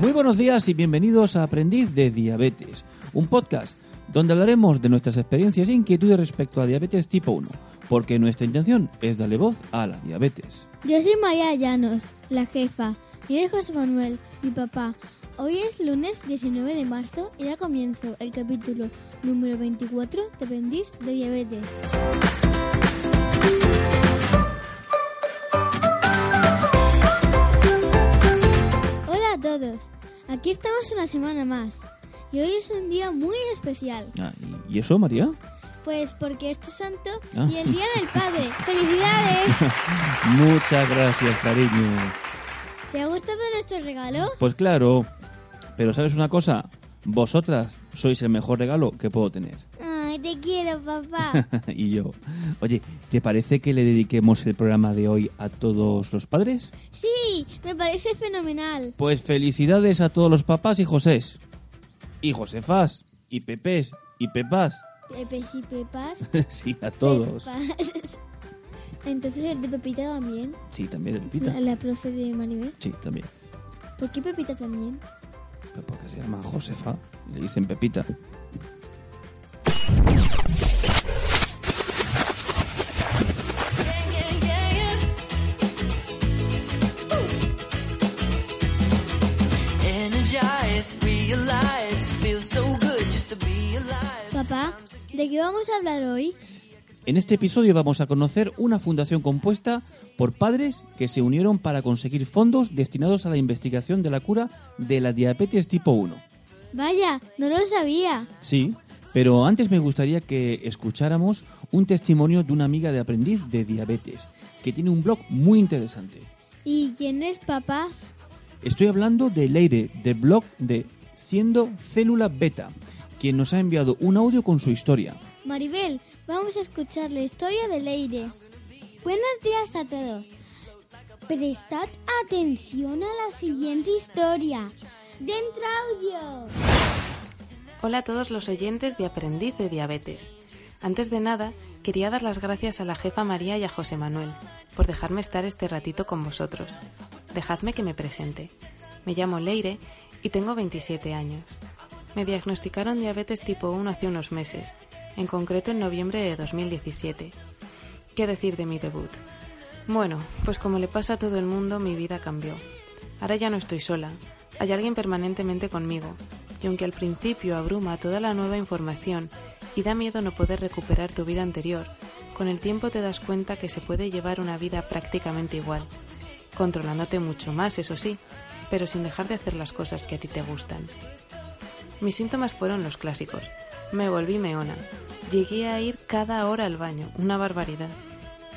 Muy buenos días y bienvenidos a Aprendiz de Diabetes, un podcast donde hablaremos de nuestras experiencias e inquietudes respecto a diabetes tipo 1, porque nuestra intención es darle voz a la diabetes. Yo soy María Llanos, la jefa, y él José Manuel, mi papá. Hoy es lunes 19 de marzo y da comienzo el capítulo número 24 de Aprendiz de Diabetes. Aquí estamos una semana más y hoy es un día muy especial. Ah, ¿Y eso, María? Pues porque es tu santo Ah. y el Día del Padre. ¡Felicidades! Muchas gracias, cariño. ¿Te ha gustado nuestro regalo? Pues claro, pero ¿sabes una cosa? Vosotras sois el mejor regalo que puedo tener. Te quiero, papá. y yo. Oye, ¿te parece que le dediquemos el programa de hoy a todos los padres? Sí, me parece fenomenal. Pues felicidades a todos los papás y Josés. Y Josefas. Y Pepés. Y Pepas. Pepe y Pepas. sí, a todos. Pepas. Entonces el de Pepita también. Sí, también de Pepita. La, la profe de Maribel. Sí, también. ¿Por qué Pepita también? Pero porque se llama Josefa. Le dicen Pepita. Papá, ¿de qué vamos a hablar hoy? En este episodio vamos a conocer una fundación compuesta por padres que se unieron para conseguir fondos destinados a la investigación de la cura de la diabetes tipo 1. Vaya, no lo sabía. Sí, pero antes me gustaría que escucháramos un testimonio de una amiga de aprendiz de diabetes, que tiene un blog muy interesante. ¿Y quién es papá? Estoy hablando de Leire, del blog de Siendo Célula Beta, quien nos ha enviado un audio con su historia. Maribel, vamos a escuchar la historia de Leire. Buenos días a todos. Prestad atención a la siguiente historia. Dentro audio. Hola a todos los oyentes de Aprendiz de Diabetes. Antes de nada, quería dar las gracias a la jefa María y a José Manuel por dejarme estar este ratito con vosotros. Dejadme que me presente. Me llamo Leire y tengo 27 años. Me diagnosticaron diabetes tipo 1 hace unos meses, en concreto en noviembre de 2017. ¿Qué decir de mi debut? Bueno, pues como le pasa a todo el mundo, mi vida cambió. Ahora ya no estoy sola, hay alguien permanentemente conmigo, y aunque al principio abruma toda la nueva información y da miedo no poder recuperar tu vida anterior, con el tiempo te das cuenta que se puede llevar una vida prácticamente igual, controlándote mucho más, eso sí, pero sin dejar de hacer las cosas que a ti te gustan. Mis síntomas fueron los clásicos. Me volví meona. Llegué a ir cada hora al baño, una barbaridad.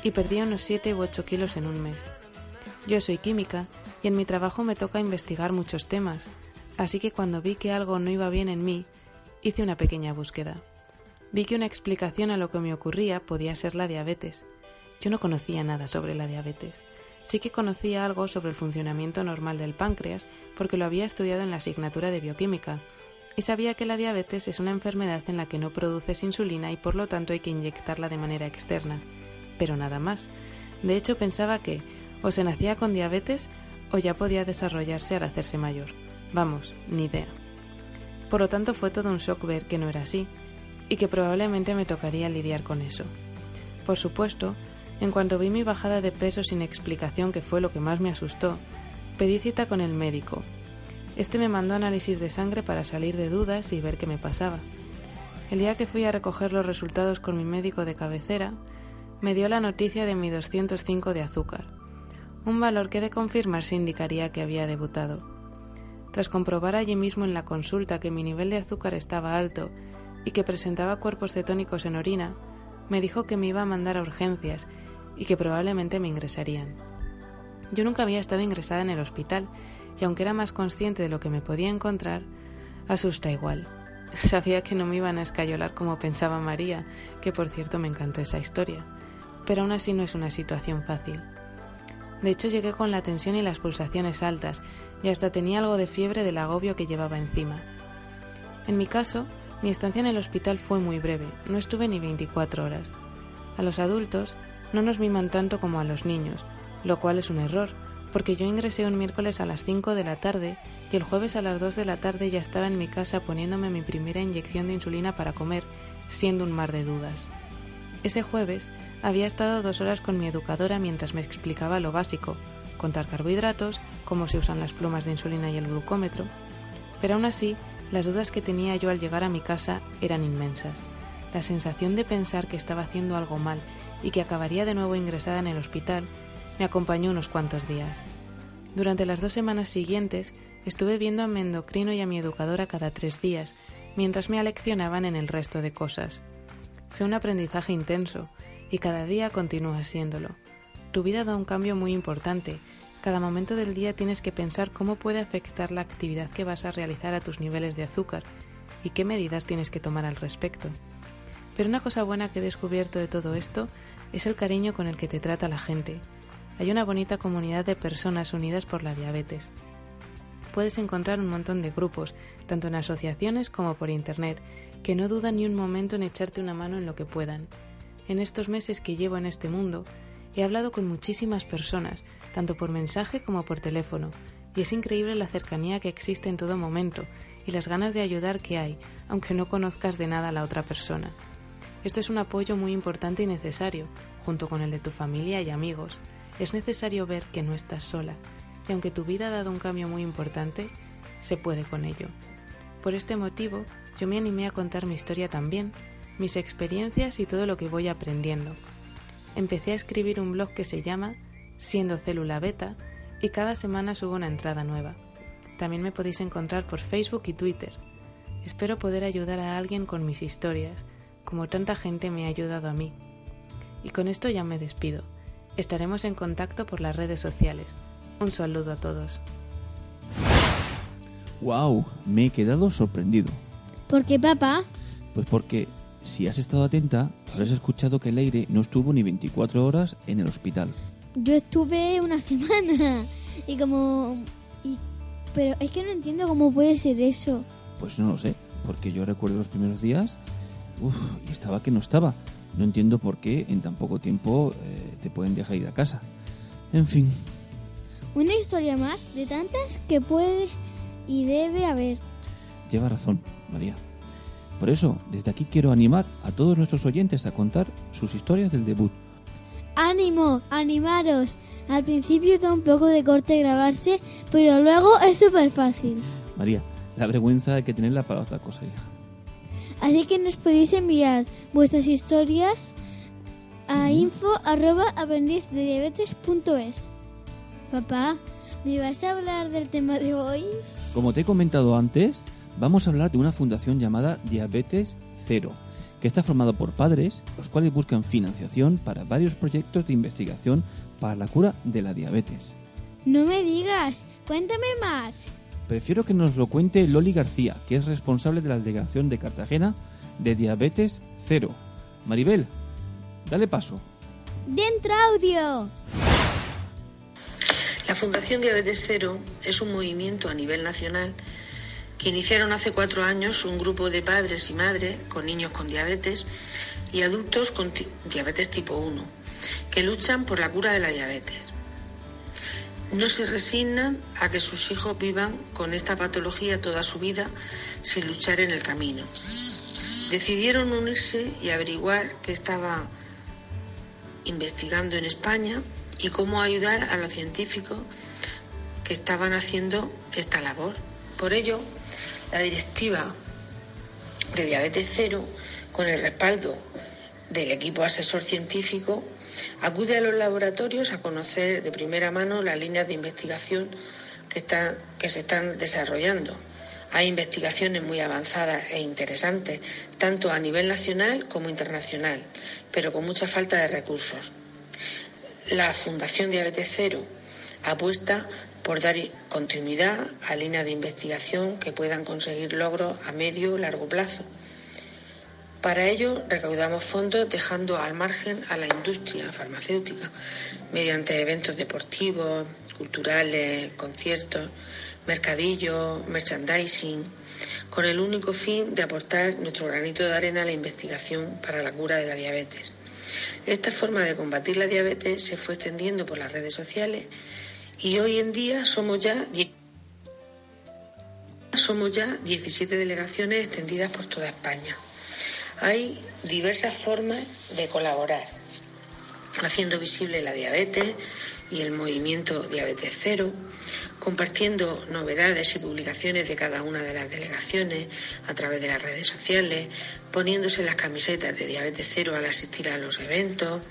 Y perdí unos 7 u 8 kilos en un mes. Yo soy química y en mi trabajo me toca investigar muchos temas, así que cuando vi que algo no iba bien en mí, hice una pequeña búsqueda. Vi que una explicación a lo que me ocurría podía ser la diabetes. Yo no conocía nada sobre la diabetes. Sí que conocía algo sobre el funcionamiento normal del páncreas porque lo había estudiado en la asignatura de bioquímica y sabía que la diabetes es una enfermedad en la que no produces insulina y por lo tanto hay que inyectarla de manera externa. Pero nada más. De hecho pensaba que o se nacía con diabetes o ya podía desarrollarse al hacerse mayor. Vamos, ni idea. Por lo tanto fue todo un shock ver que no era así y que probablemente me tocaría lidiar con eso. Por supuesto, en cuanto vi mi bajada de peso sin explicación, que fue lo que más me asustó, pedí cita con el médico. Este me mandó análisis de sangre para salir de dudas y ver qué me pasaba. El día que fui a recoger los resultados con mi médico de cabecera, me dio la noticia de mi 205 de azúcar, un valor que de confirmarse indicaría que había debutado. Tras comprobar allí mismo en la consulta que mi nivel de azúcar estaba alto y que presentaba cuerpos cetónicos en orina, me dijo que me iba a mandar a urgencias y que probablemente me ingresarían. Yo nunca había estado ingresada en el hospital y aunque era más consciente de lo que me podía encontrar, asusta igual. Sabía que no me iban a escayolar como pensaba María, que por cierto me encantó esa historia, pero aún así no es una situación fácil. De hecho llegué con la tensión y las pulsaciones altas y hasta tenía algo de fiebre del agobio que llevaba encima. En mi caso, mi estancia en el hospital fue muy breve, no estuve ni 24 horas. A los adultos no nos miman tanto como a los niños, lo cual es un error, porque yo ingresé un miércoles a las 5 de la tarde y el jueves a las 2 de la tarde ya estaba en mi casa poniéndome mi primera inyección de insulina para comer, siendo un mar de dudas. Ese jueves había estado dos horas con mi educadora mientras me explicaba lo básico, contar carbohidratos, cómo se usan las plumas de insulina y el glucómetro, pero aún así las dudas que tenía yo al llegar a mi casa eran inmensas. La sensación de pensar que estaba haciendo algo mal y que acabaría de nuevo ingresada en el hospital me acompañó unos cuantos días. Durante las dos semanas siguientes estuve viendo a mi endocrino y a mi educadora cada tres días, mientras me aleccionaban en el resto de cosas. Fue un aprendizaje intenso, y cada día continúa siéndolo. Tu vida da un cambio muy importante. Cada momento del día tienes que pensar cómo puede afectar la actividad que vas a realizar a tus niveles de azúcar y qué medidas tienes que tomar al respecto. Pero una cosa buena que he descubierto de todo esto es el cariño con el que te trata la gente, hay una bonita comunidad de personas unidas por la diabetes. Puedes encontrar un montón de grupos, tanto en asociaciones como por Internet, que no dudan ni un momento en echarte una mano en lo que puedan. En estos meses que llevo en este mundo, he hablado con muchísimas personas, tanto por mensaje como por teléfono, y es increíble la cercanía que existe en todo momento y las ganas de ayudar que hay, aunque no conozcas de nada a la otra persona. Esto es un apoyo muy importante y necesario, junto con el de tu familia y amigos es necesario ver que no estás sola y aunque tu vida ha dado un cambio muy importante, se puede con ello. Por este motivo, yo me animé a contar mi historia también, mis experiencias y todo lo que voy aprendiendo. Empecé a escribir un blog que se llama Siendo Célula Beta y cada semana subo una entrada nueva. También me podéis encontrar por Facebook y Twitter. Espero poder ayudar a alguien con mis historias, como tanta gente me ha ayudado a mí. Y con esto ya me despido. Estaremos en contacto por las redes sociales. Un saludo a todos. ¡Wow! Me he quedado sorprendido. ¿Por qué, papá? Pues porque, si has estado atenta, habrás escuchado que Leire no estuvo ni 24 horas en el hospital. Yo estuve una semana y como... Y, pero es que no entiendo cómo puede ser eso. Pues no lo sé, porque yo recuerdo los primeros días, uff, y estaba que no estaba. No entiendo por qué en tan poco tiempo eh, te pueden dejar ir a casa. En fin. Una historia más de tantas que puede y debe haber. Lleva razón, María. Por eso, desde aquí quiero animar a todos nuestros oyentes a contar sus historias del debut. ¡Ánimo! ¡Animaros! Al principio da un poco de corte grabarse, pero luego es súper fácil. María, la vergüenza hay que tenerla para otra cosa, hija. Así que nos podéis enviar vuestras historias a info@aprendizdediabetes.es. Papá, ¿me vas a hablar del tema de hoy? Como te he comentado antes, vamos a hablar de una fundación llamada Diabetes Cero, que está formada por padres, los cuales buscan financiación para varios proyectos de investigación para la cura de la diabetes. No me digas, cuéntame más. Prefiero que nos lo cuente Loli García, que es responsable de la delegación de Cartagena de Diabetes Cero. Maribel, dale paso. Dentro audio. La Fundación Diabetes Cero es un movimiento a nivel nacional que iniciaron hace cuatro años un grupo de padres y madres con niños con diabetes y adultos con diabetes tipo 1 que luchan por la cura de la diabetes. No se resignan a que sus hijos vivan con esta patología toda su vida sin luchar en el camino. Decidieron unirse y averiguar qué estaba investigando en España y cómo ayudar a los científicos que estaban haciendo esta labor. Por ello, la directiva de Diabetes Cero, con el respaldo del equipo asesor científico, acude a los laboratorios a conocer de primera mano las líneas de investigación que, están, que se están desarrollando. Hay investigaciones muy avanzadas e interesantes, tanto a nivel nacional como internacional, pero con mucha falta de recursos. La Fundación Diabetes Cero apuesta por dar continuidad a líneas de investigación que puedan conseguir logros a medio o largo plazo. Para ello recaudamos fondos dejando al margen a la industria farmacéutica mediante eventos deportivos, culturales, conciertos, mercadillos, merchandising, con el único fin de aportar nuestro granito de arena a la investigación para la cura de la diabetes. Esta forma de combatir la diabetes se fue extendiendo por las redes sociales y hoy en día somos ya somos ya 17 delegaciones extendidas por toda España. Hay diversas formas de colaborar, haciendo visible la diabetes y el movimiento Diabetes Cero, compartiendo novedades y publicaciones de cada una de las delegaciones a través de las redes sociales, poniéndose las camisetas de Diabetes Cero al asistir a los eventos,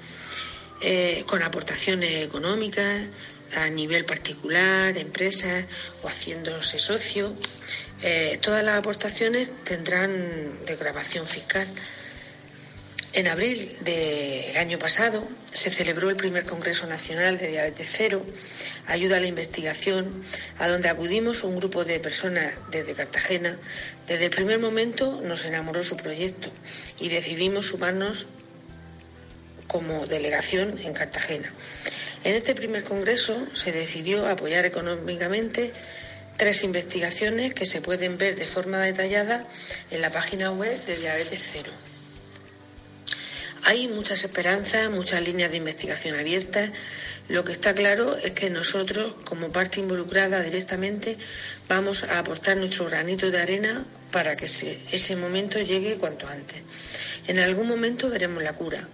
eh, con aportaciones económicas a nivel particular, empresas o haciéndose socio. Eh, todas las aportaciones tendrán desgravación fiscal. En abril del año pasado se celebró el primer Congreso Nacional de Diabetes Cero, Ayuda a la Investigación, a donde acudimos un grupo de personas desde Cartagena. Desde el primer momento nos enamoró su proyecto y decidimos sumarnos como delegación en Cartagena. En este primer congreso se decidió apoyar económicamente tres investigaciones que se pueden ver de forma detallada en la página web de Diabetes Cero. Hay muchas esperanzas, muchas líneas de investigación abiertas. Lo que está claro es que nosotros, como parte involucrada directamente, vamos a aportar nuestro granito de arena para que se- ese momento llegue cuanto antes. En algún momento veremos la cura.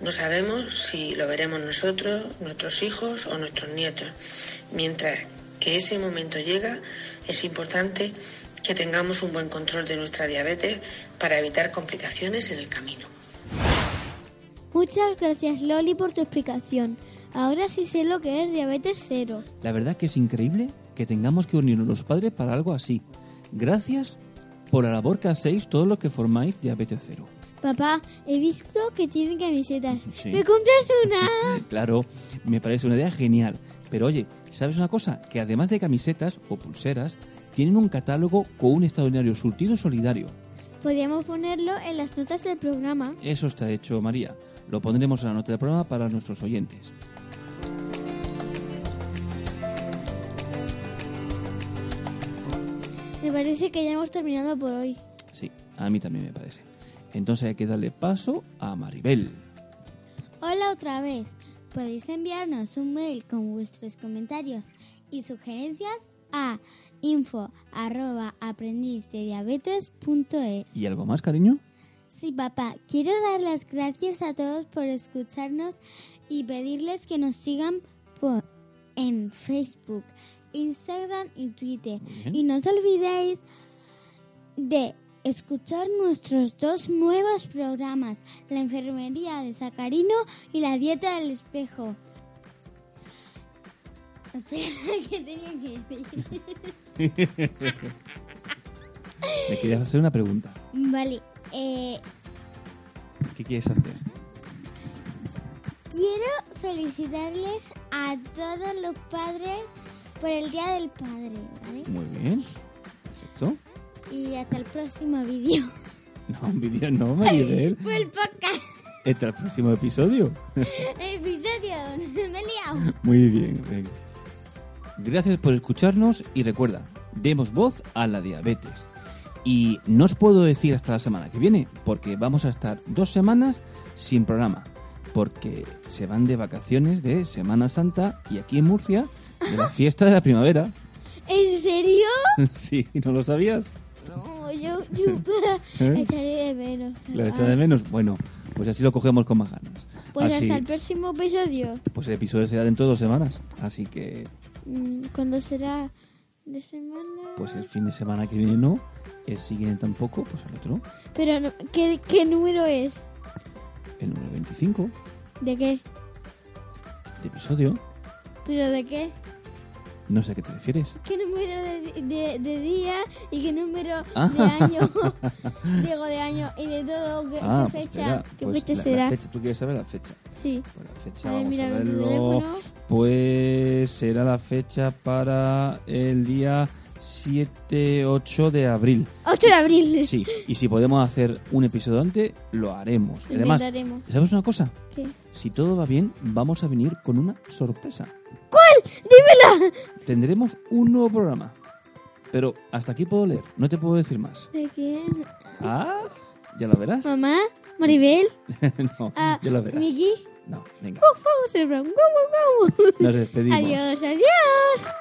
No sabemos si lo veremos nosotros, nuestros hijos o nuestros nietos. Mientras que ese momento llega, es importante que tengamos un buen control de nuestra diabetes para evitar complicaciones en el camino. Muchas gracias Loli por tu explicación. Ahora sí sé lo que es diabetes cero. La verdad que es increíble que tengamos que unirnos los padres para algo así. Gracias por la labor que hacéis todos los que formáis Diabetes Cero. Papá, he visto que tienen camisetas. Sí. ¿Me compras una? Claro, me parece una idea genial. Pero oye, ¿sabes una cosa? Que además de camisetas o pulseras, tienen un catálogo con un extraordinario surtido solidario. Podríamos ponerlo en las notas del programa. Eso está hecho, María. Lo pondremos en la nota del programa para nuestros oyentes. Me parece que ya hemos terminado por hoy. Sí, a mí también me parece. Entonces hay que darle paso a Maribel. Hola otra vez. Podéis enviarnos un mail con vuestros comentarios y sugerencias a info arroba aprendizdediabetes.es. ¿Y algo más, cariño? Sí, papá, quiero dar las gracias a todos por escucharnos y pedirles que nos sigan por, en Facebook, Instagram y Twitter. Y no os olvidéis de escuchar nuestros dos nuevos programas, La enfermería de Sacarino y La dieta del espejo. Espera, ¿qué tenía que decir? Me querías hacer una pregunta. Vale, eh, ¿Qué quieres hacer? Quiero felicitarles a todos los padres por el Día del Padre, ¿vale? Muy bien. Y hasta el próximo vídeo. No, un vídeo no, Maribel. Fue el podcast, Hasta el próximo episodio. el episodio, me he liado. Muy bien. venga. Gracias por escucharnos y recuerda, demos voz a la diabetes. Y no os puedo decir hasta la semana que viene, porque vamos a estar dos semanas sin programa, porque se van de vacaciones de Semana Santa y aquí en Murcia de la fiesta de la primavera. ¿En serio? sí, ¿no lo sabías? ¿Eh? echaré de menos. ¿Lo echas de menos? Bueno, pues así lo cogemos con más ganas. Pues Así- hasta el próximo episodio. Pues el episodio será dentro de dos semanas, así que Mm, ¿Cuándo será? ¿De semana? pues el fin de semana que viene no, el siguiente tampoco, pues el otro, Pero, no, ¿qué, ¿qué número es? el número 25 ¿De qué? de episodio. ¿Pero de qué? No sé a qué te refieres. ¿Qué número de, de- de día y qué número Ah. de año? Digo, de año y de todo. ¿Qué, Ah, qué pues fecha? espera, ¿Qué pues fecha la- será? La fecha, ¿Tú quieres saber la fecha? Sí. Pues la fecha, A ver, vamos a mira tu verlo. Pues será la fecha para el día 7-8 de abril. 8 de abril. Sí, y si podemos hacer un episodio antes, lo haremos. Además. ¿sabes una cosa? ¿Qué? Si todo va bien, vamos a venir con una sorpresa. ¿Cuál? ¡Dímela! Tendremos un nuevo programa. Pero hasta aquí puedo leer, no te puedo decir más. ¿De quién? Ah, ya lo verás. ¿Mamá? ¿Maribel? no, Ah, ya lo verás. ¿Miki? No, venga. Nos despedimos. Adiós, adiós.